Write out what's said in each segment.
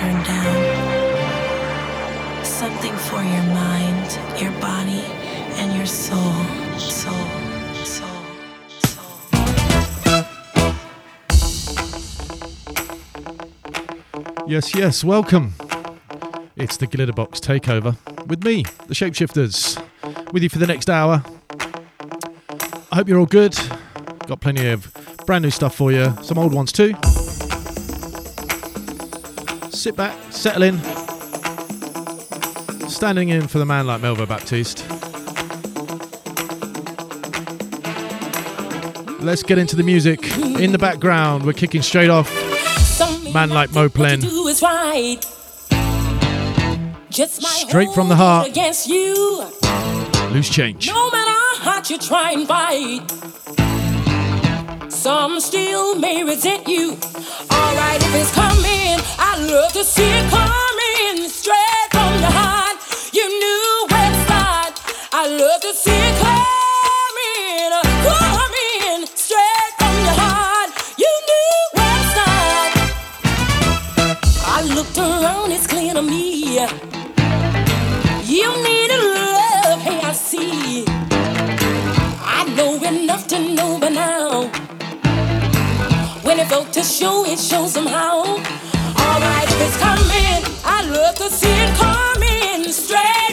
down. Something for your mind, your body, and your soul, soul. Yes, yes, welcome. It's the Glitterbox Takeover with me, the Shapeshifters, with you for the next hour. I hope you're all good. Got plenty of brand new stuff for you, some old ones too. Sit back, settle in. Standing in for the man like Melvo Baptiste. Let's get into the music. In the background, we're kicking straight off. Man like Moplen. Straight from the heart. Against you. Loose change. No matter how hard you try and fight, some still may resent you. Alright, if it's coming, love to see it coming straight from the heart. You knew where to start. I love to see it coming, coming straight from the heart. You knew where to start. I looked around, it's clear to me. You needed love, hey, I see. I know enough to know by now. When it felt to show, it shows somehow. Alright, it's coming, I love to see it coming straight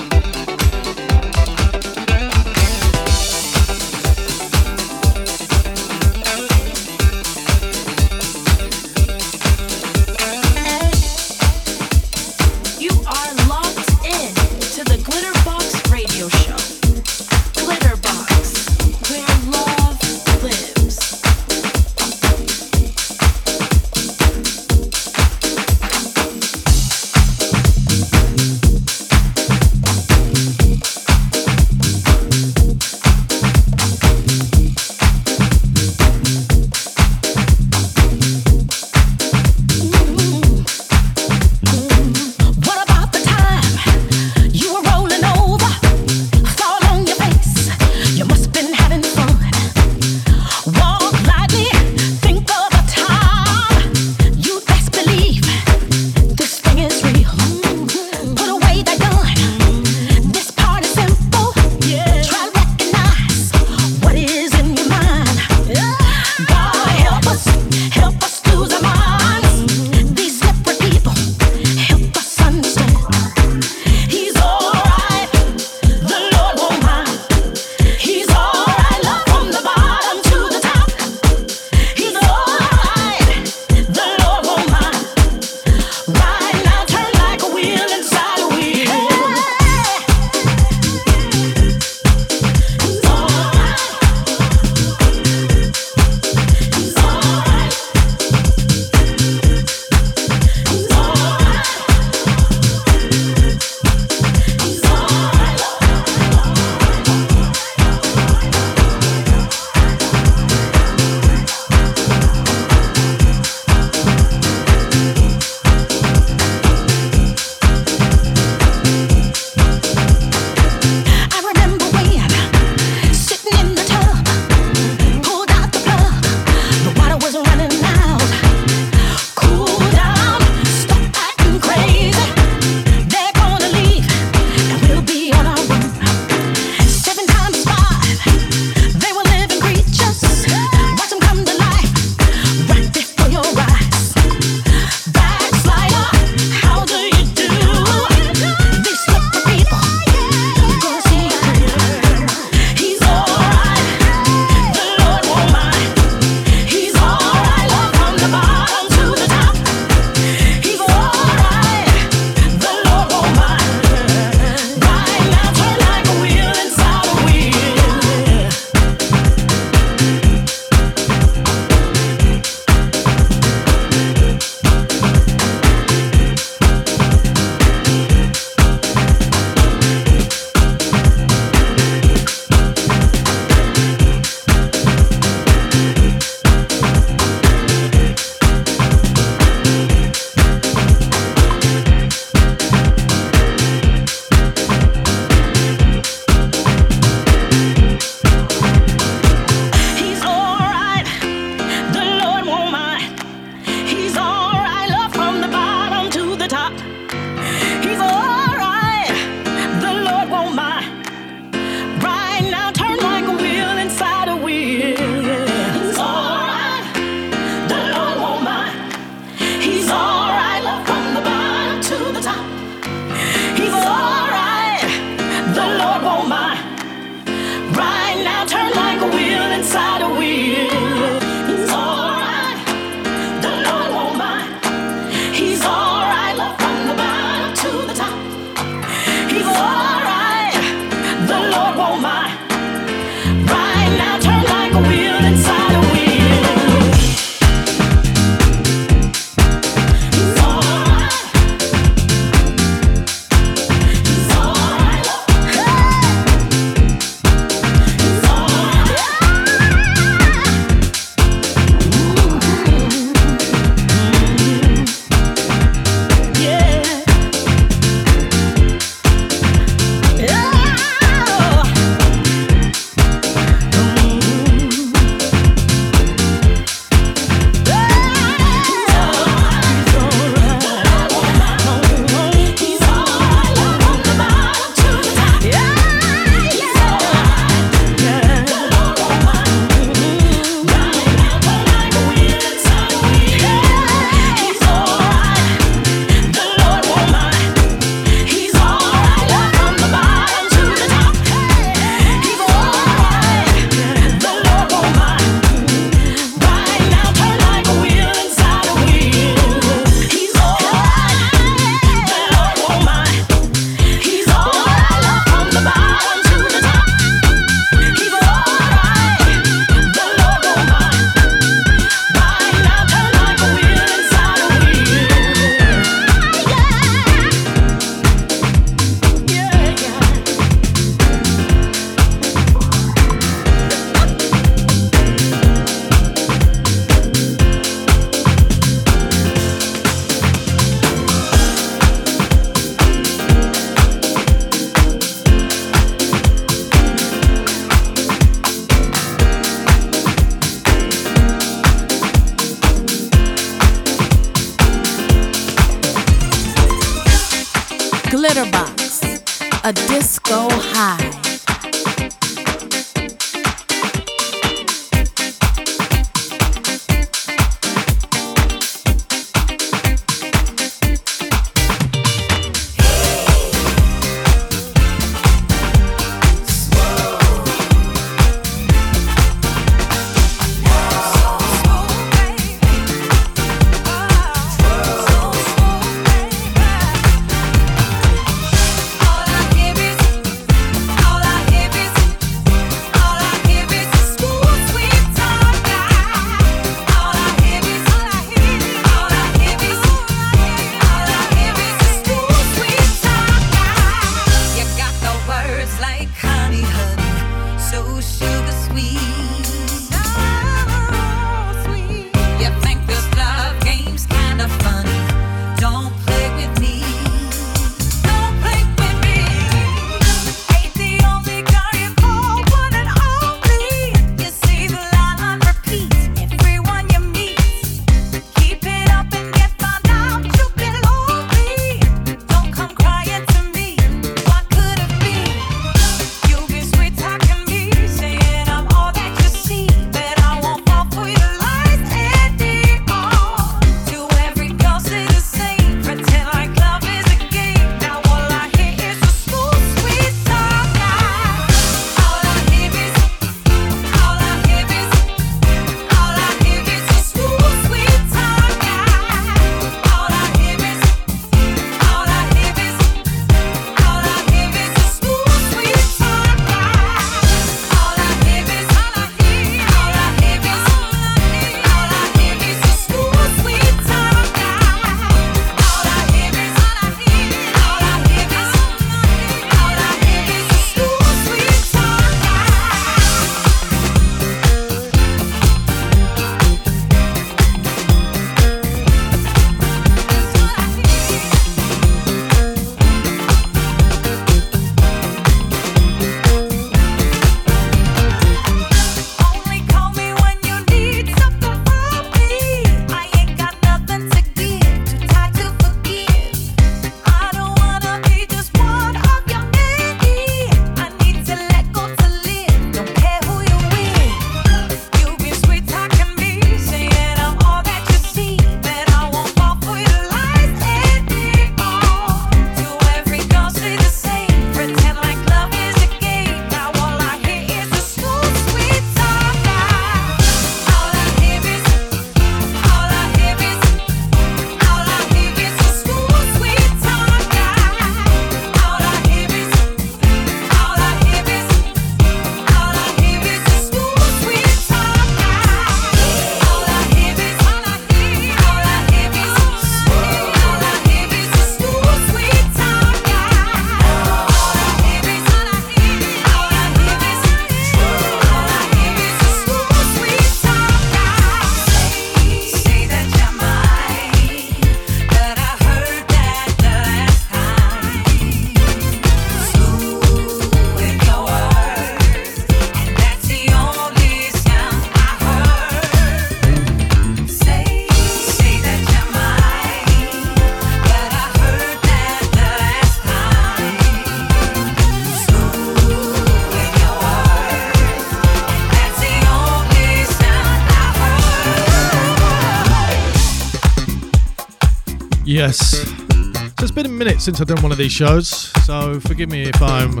since I've done one of these shows, so forgive me if I'm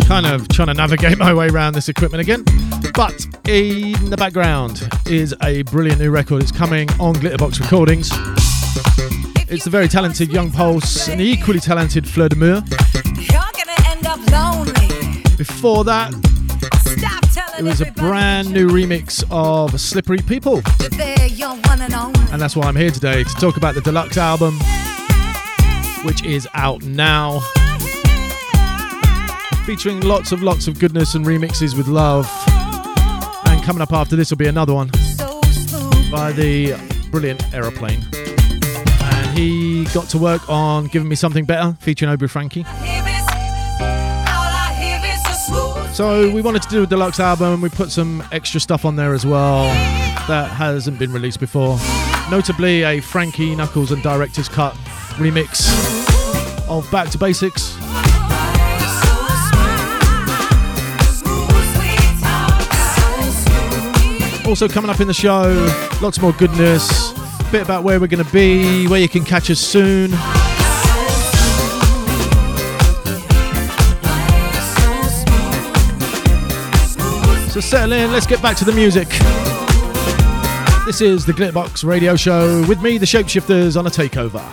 kind of trying to navigate my way around this equipment again. But in the background is a brilliant new record. It's coming on Glitterbox Recordings. It's the very talented Young Pulse and the equally talented Fleur de Mur. Before that, it was a brand new remix of Slippery People. And that's why I'm here today to talk about the deluxe album, which is out now. Featuring lots of lots of goodness and remixes with love. And coming up after this will be another one by the brilliant Aeroplane. And he got to work on Giving Me Something Better, featuring Obi Franky. So we wanted to do a deluxe album. and We put some extra stuff on there as well that hasn't been released before. Notably, a Frankie Knuckles and Director's Cut remix of Back to Basics. Also, coming up in the show, lots more goodness, a bit about where we're going to be, where you can catch us soon. So settle in, let's get back to the music. This is the Glitterbox Radio Show with me, the Shapeshifters, on a takeover.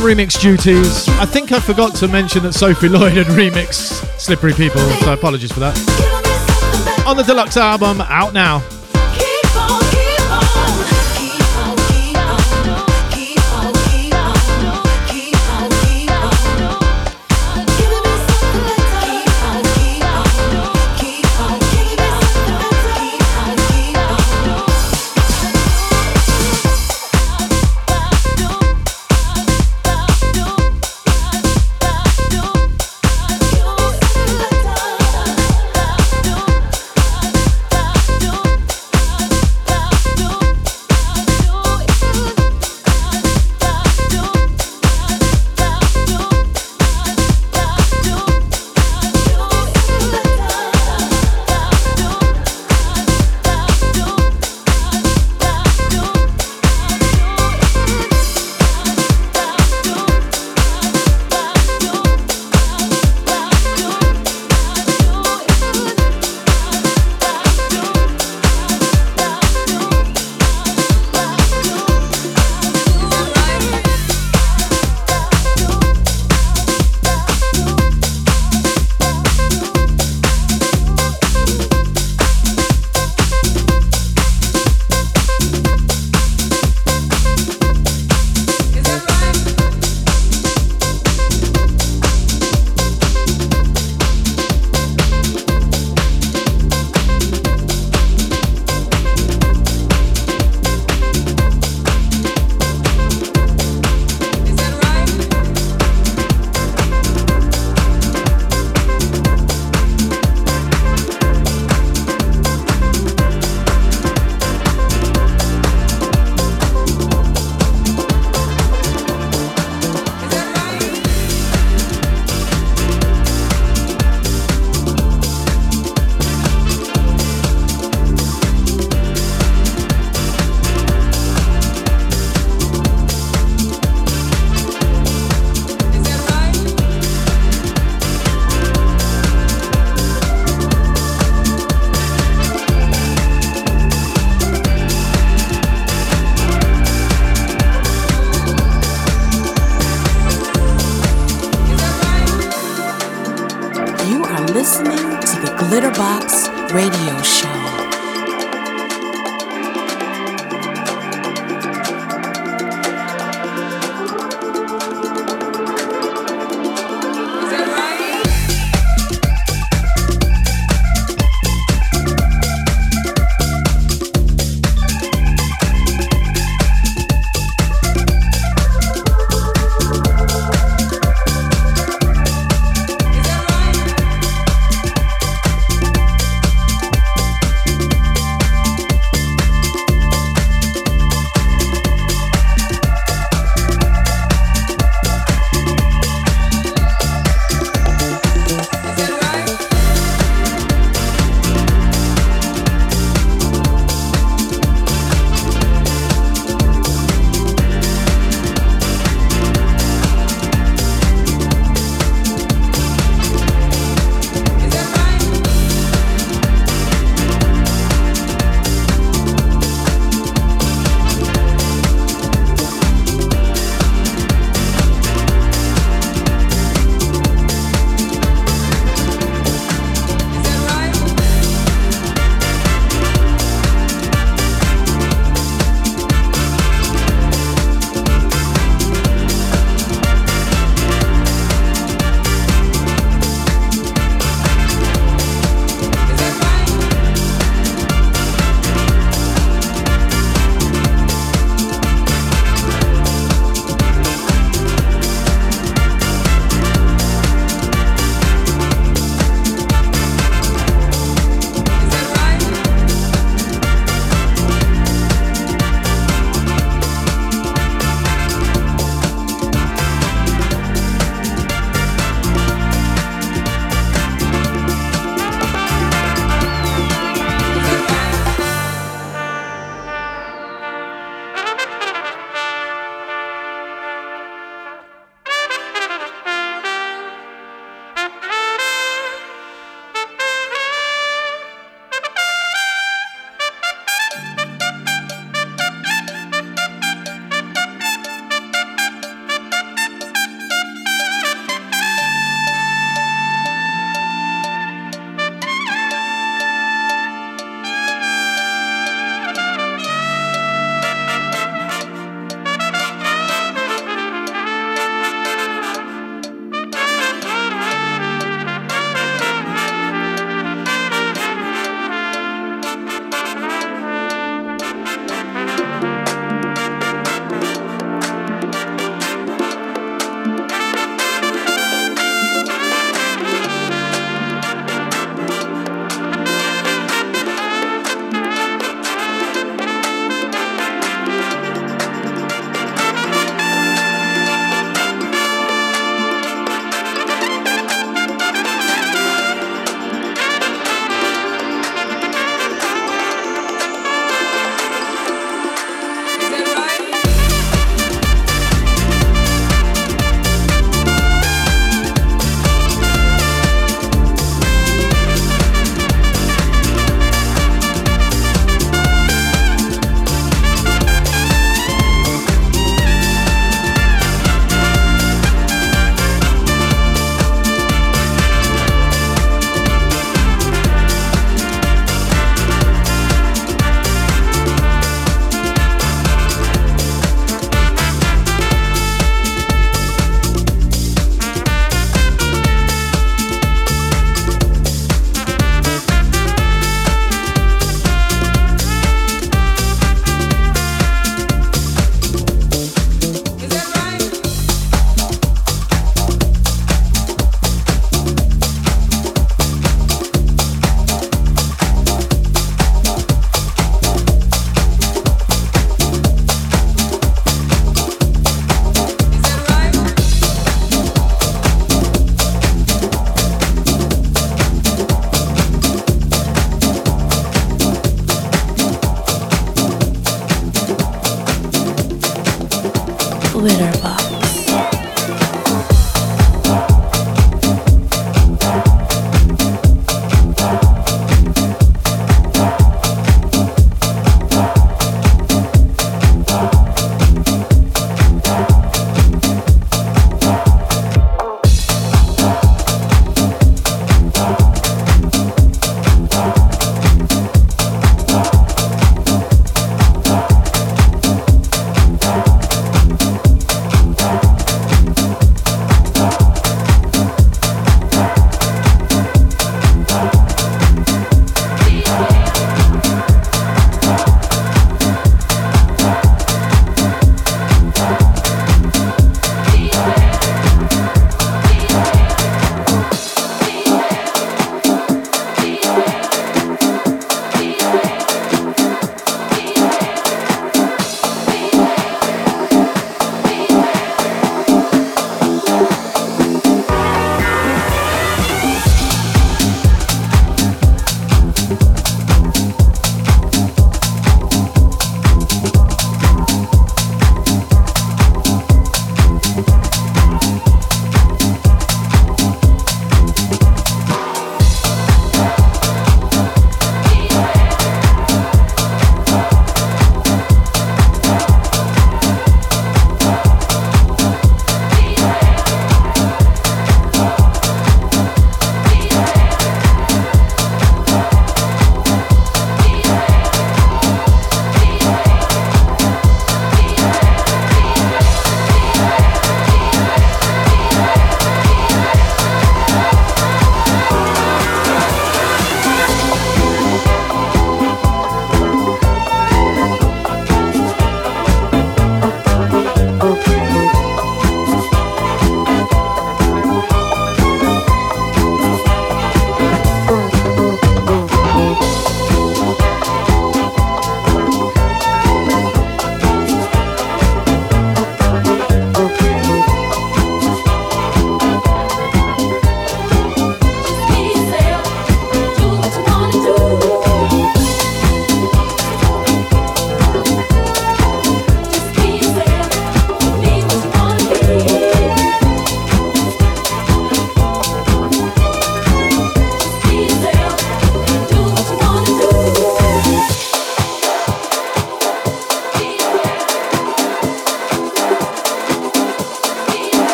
Remix duties. I think I forgot to mention that Sophie Lloyd had remixed Slippery People, so apologies for that. On the deluxe album, out now.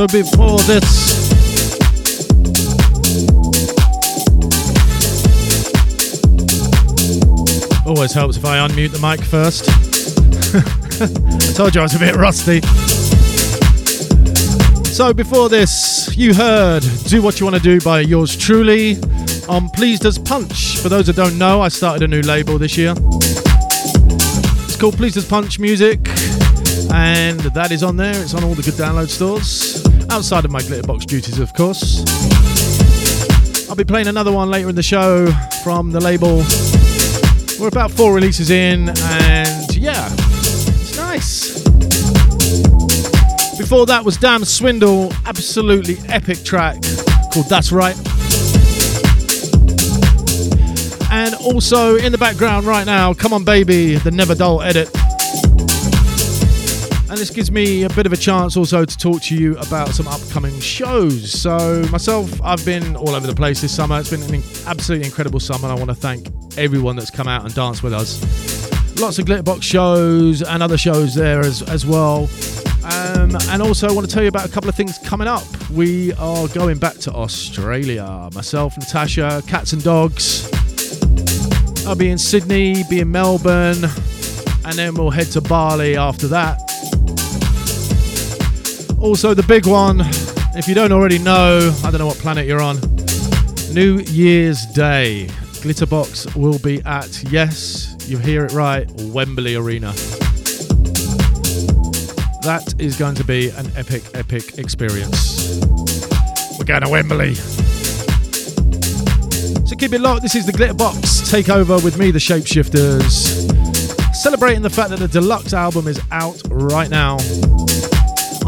So before this, always helps if I unmute the mic first. I told you I was a bit rusty. So before this, you heard Do What You Want to Do by yours truly on Pleased as Punch. For those that don't know, I started a new label this year. It's called Pleased as Punch Music, and that is on there. It's on all the good download stores, outside of my Glitterbox duties, of course. I'll be playing another one later in the show from the label. We're about four releases in, and yeah, it's nice. Before that was Dam Swindle, absolutely epic track called That's Right. And also in the background right now, Come On Baby, the Never Dull edit. And this gives me a bit of a chance also to talk to you about some upcoming shows. So, myself, I've been all over the place this summer. It's been an absolutely incredible summer, and I want to thank everyone that's come out and danced with us. Lots of Glitterbox shows and other shows there as, as well. Um, and also, I want to tell you about a couple of things coming up. We are going back to Australia. Myself, Natasha, Cats and Dogs. I'll be in Sydney, be in Melbourne, and then we'll head to Bali after that. Also, the big one, if you don't already know, I don't know what planet you're on. New Year's Day. Glitterbox will be at, yes, you hear it right, Wembley Arena. That is going to be an epic, epic experience. We're going to Wembley. So keep it locked. This is the Glitterbox takeover with me, the Shapeshifters. Celebrating the fact that the deluxe album is out right now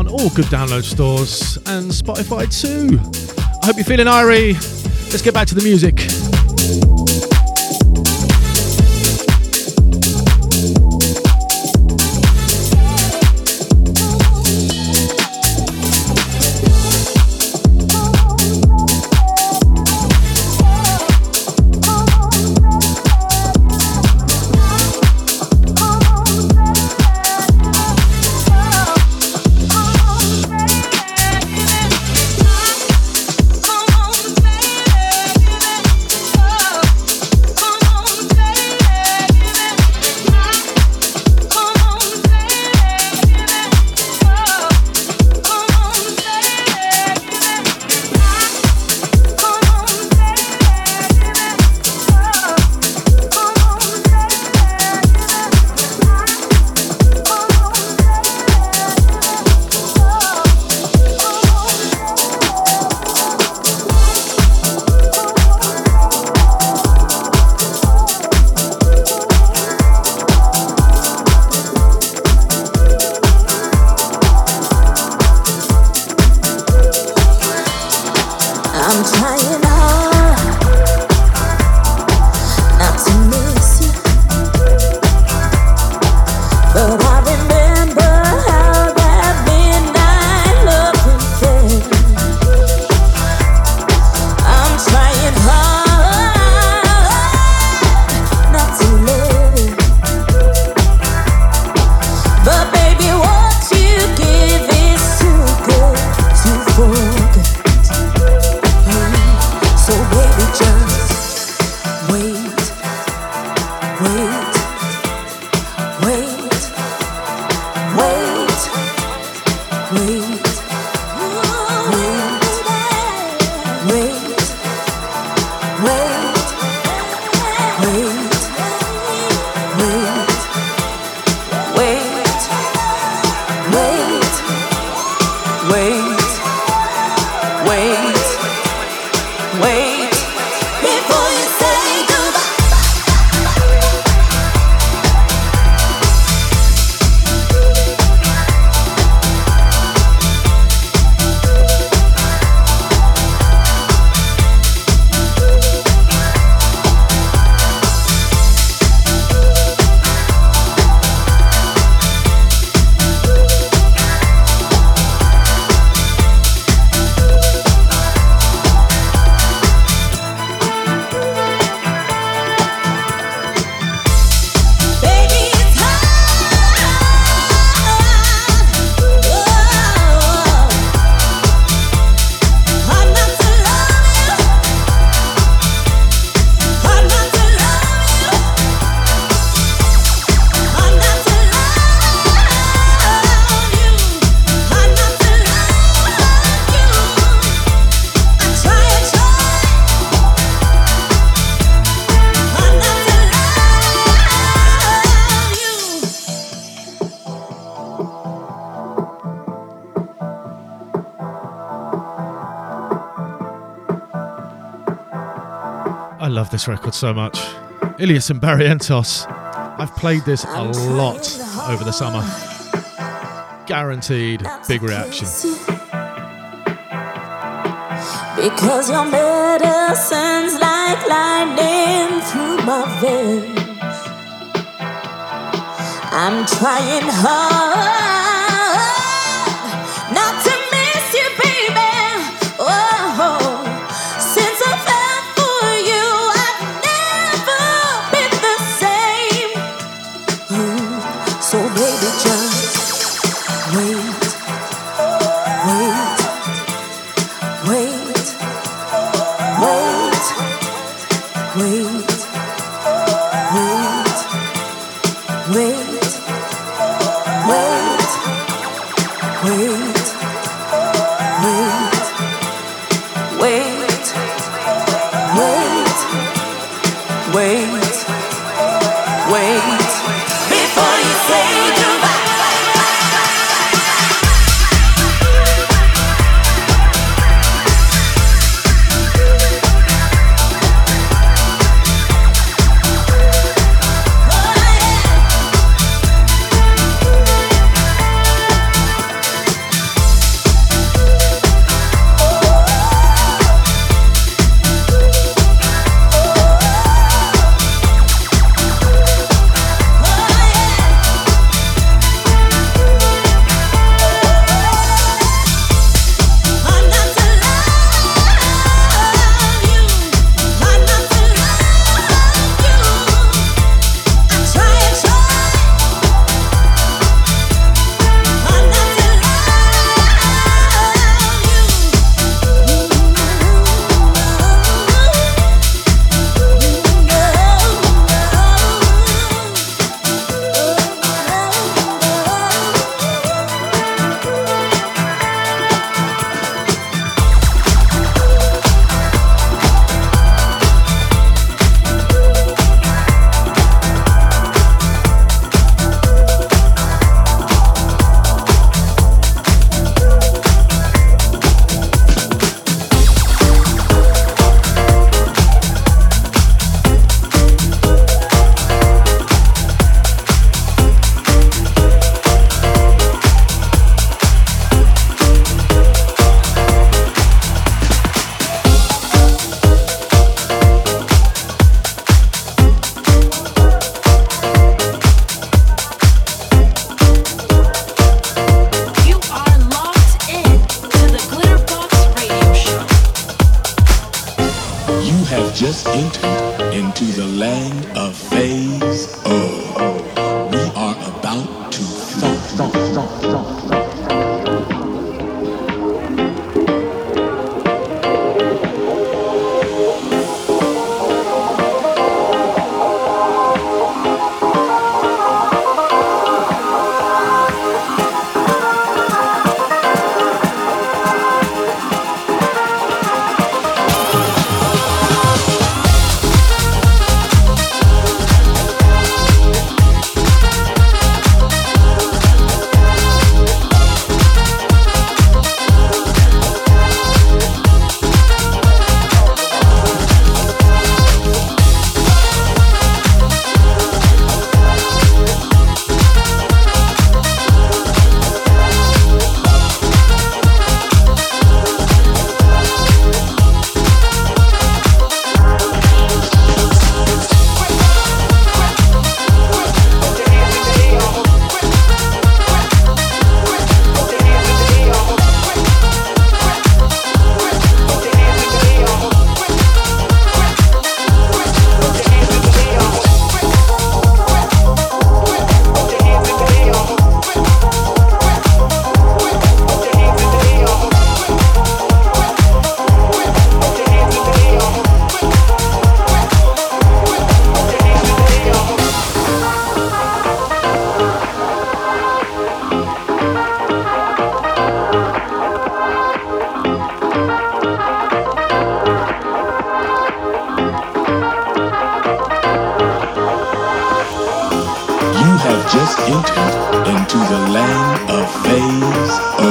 on all good download stores and Spotify too. I hope you're feeling irie. Let's get back to the music. away. This record so much. Illyus and Barrientos. I've played this a lot over the summer. Guaranteed big reaction. Because your medicine's like lightning through my veins. I'm trying hard. entered into the land of just entered into the land of phase O.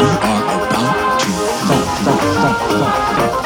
We are about to thump, thump, thump,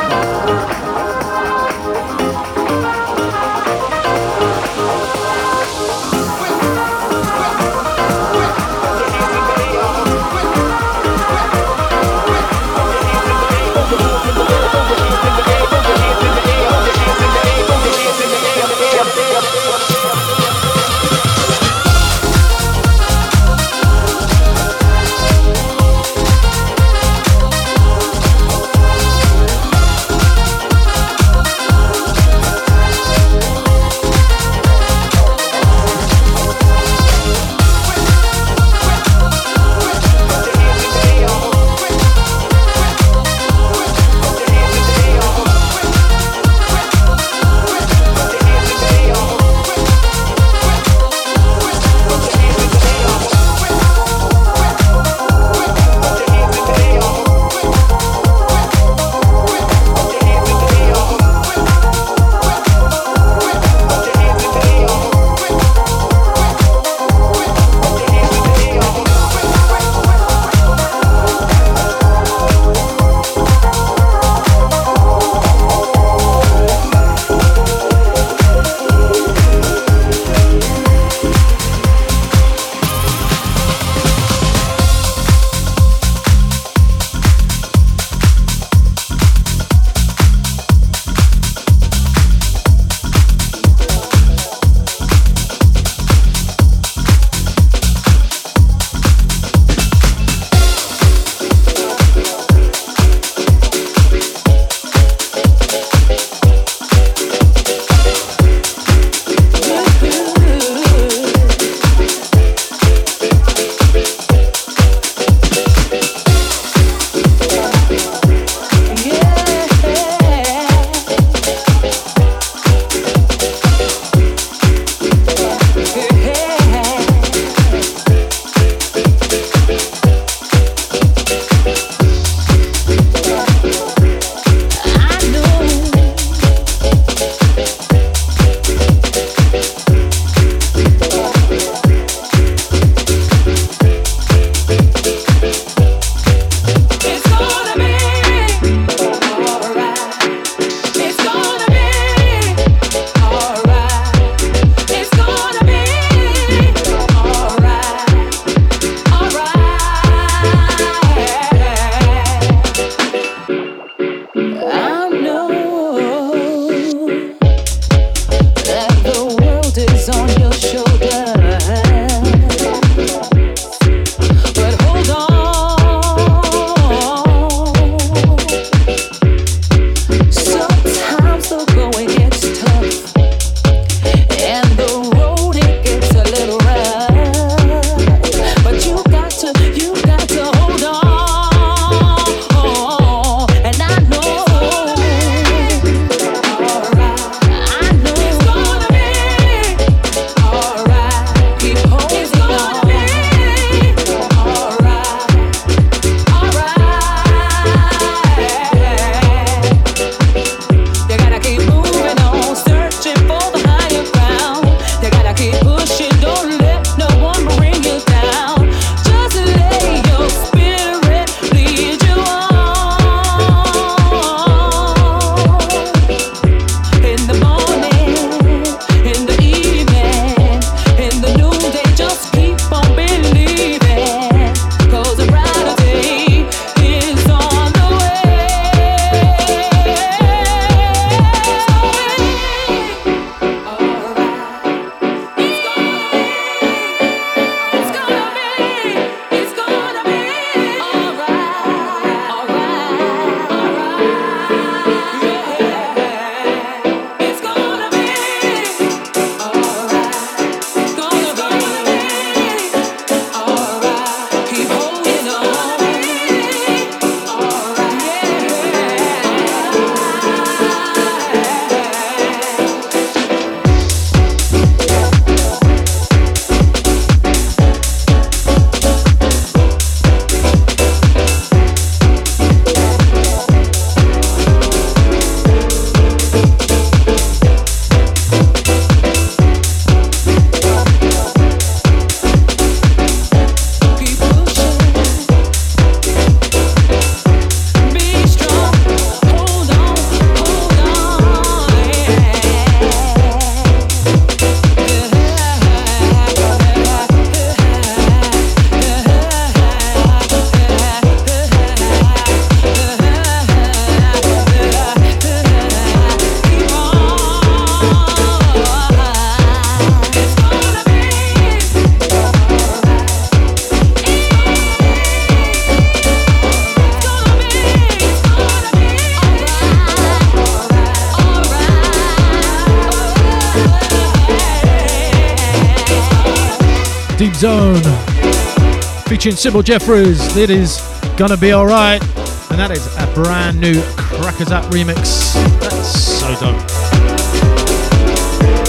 featuring Ceybil Jefferies. It is gonna be alright, and that is a brand new Crackazat remix. That's so dope.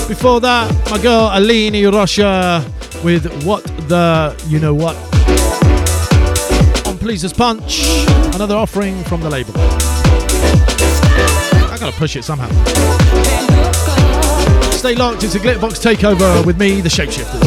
Before that, my girl Aline Rocha with What the You Know What on Pleased as Punch, another offering from the label. I gotta push it somehow. Stay locked, it's a Glitterbox takeover with me, the Shapeshifters.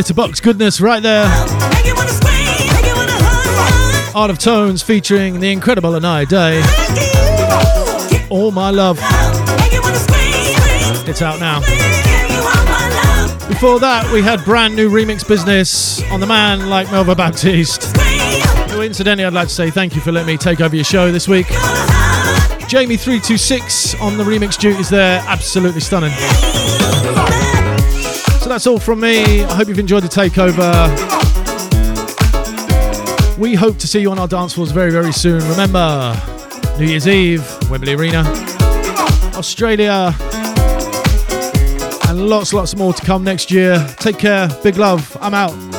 Glitterbox goodness right there. Art of Tones featuring the incredible Inaya Day. All My Love. It's out now. Before that, we had brand new remix business on the man like Melvo Baptiste. Who, incidentally, I'd like to say thank you for letting me take over your show this week. Jamie 3:26 on the remix duties there, absolutely stunning that's all from me. I hope you've enjoyed the takeover. We hope to see you on our dance floors very, very soon. Remember, New Year's Eve, Wembley Arena, Australia, and lots, lots more to come next year. Take care. Big love. I'm out.